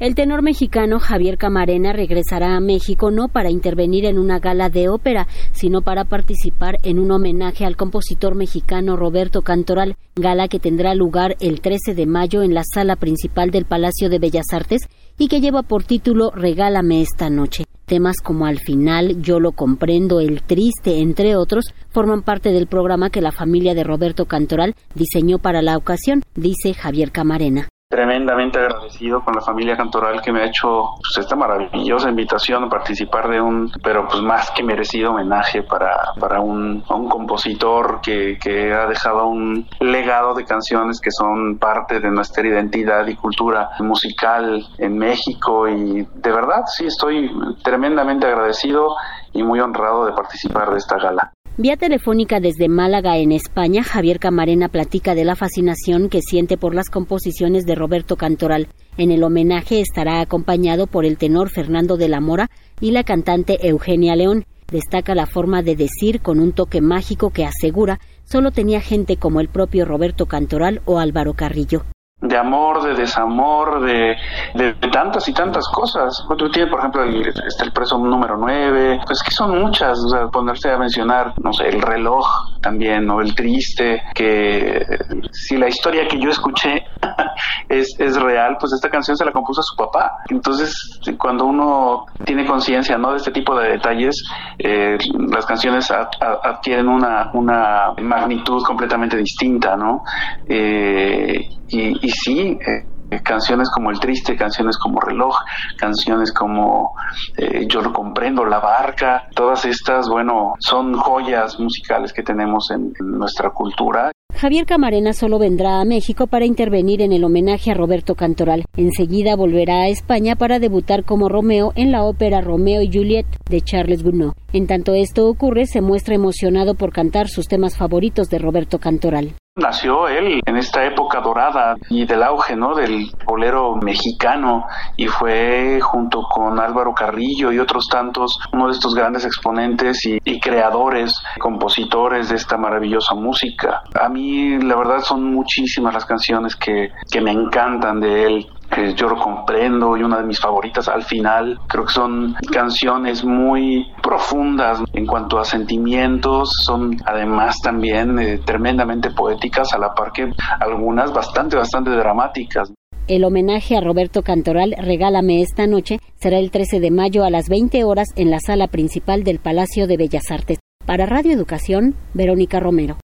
El tenor mexicano Javier Camarena regresará a México no para intervenir en una gala de ópera, sino para participar en un homenaje al compositor mexicano Roberto Cantoral, gala que tendrá lugar el 13 de mayo en la sala principal del Palacio de Bellas Artes y que lleva por título Regálame esta noche. Temas como Al final, Yo lo comprendo, El triste, entre otros, forman parte del programa que la familia de Roberto Cantoral diseñó para la ocasión, dice Javier Camarena tremendamente agradecido con la familia Cantoral que me ha hecho pues, esta maravillosa invitación a participar de un, pero pues más que merecido homenaje para, para un, un compositor que, que ha dejado un legado de canciones que son parte de nuestra identidad y cultura musical en México. Y de verdad sí estoy tremendamente agradecido y muy honrado de participar de esta gala. Vía telefónica desde Málaga, en España, Javier Camarena platica de la fascinación que siente por las composiciones de Roberto Cantoral. En el homenaje estará acompañado por el tenor Fernando de la Mora y la cantante Eugenia León. Destaca la forma de decir con un toque mágico que asegura solo tenía gente como el propio Roberto Cantoral o Álvaro Carrillo de amor, de desamor, de, de, tantas y tantas cosas. Otro tiene, por ejemplo, el, está el preso número 9, pues que son muchas, o sea, ponerse a mencionar, no sé, el reloj también, o el triste, que si la historia que yo escuché es, es real, pues esta canción se la compuso a su papá. Entonces, cuando uno tiene conciencia, ¿no? De este tipo de detalles, eh, las canciones adquieren una, una magnitud completamente distinta, ¿no? Eh, y, y sí, eh, canciones como El Triste, canciones como Reloj, canciones como eh, Yo lo comprendo, La Barca, todas estas, bueno, son joyas musicales que tenemos en, en nuestra cultura. Javier Camarena solo vendrá a México para intervenir en el homenaje a Roberto Cantoral. Enseguida volverá a España para debutar como Romeo en la ópera Romeo y Juliet de Charles Gounod. En tanto esto ocurre, se muestra emocionado por cantar sus temas favoritos de Roberto Cantoral nació él en esta época dorada y del auge, ¿no? Del bolero mexicano y fue junto con Álvaro Carrillo y otros tantos uno de estos grandes exponentes y, y creadores, compositores de esta maravillosa música. A mí la verdad son muchísimas las canciones que, que me encantan de él que yo lo comprendo y una de mis favoritas al final. Creo que son canciones muy profundas en cuanto a sentimientos, son además también eh, tremendamente poéticas a la par que algunas bastante, bastante dramáticas. El homenaje a Roberto Cantoral Regálame esta noche será el 13 de mayo a las 20 horas en la sala principal del Palacio de Bellas Artes. Para Radio Educación, Verónica Romero.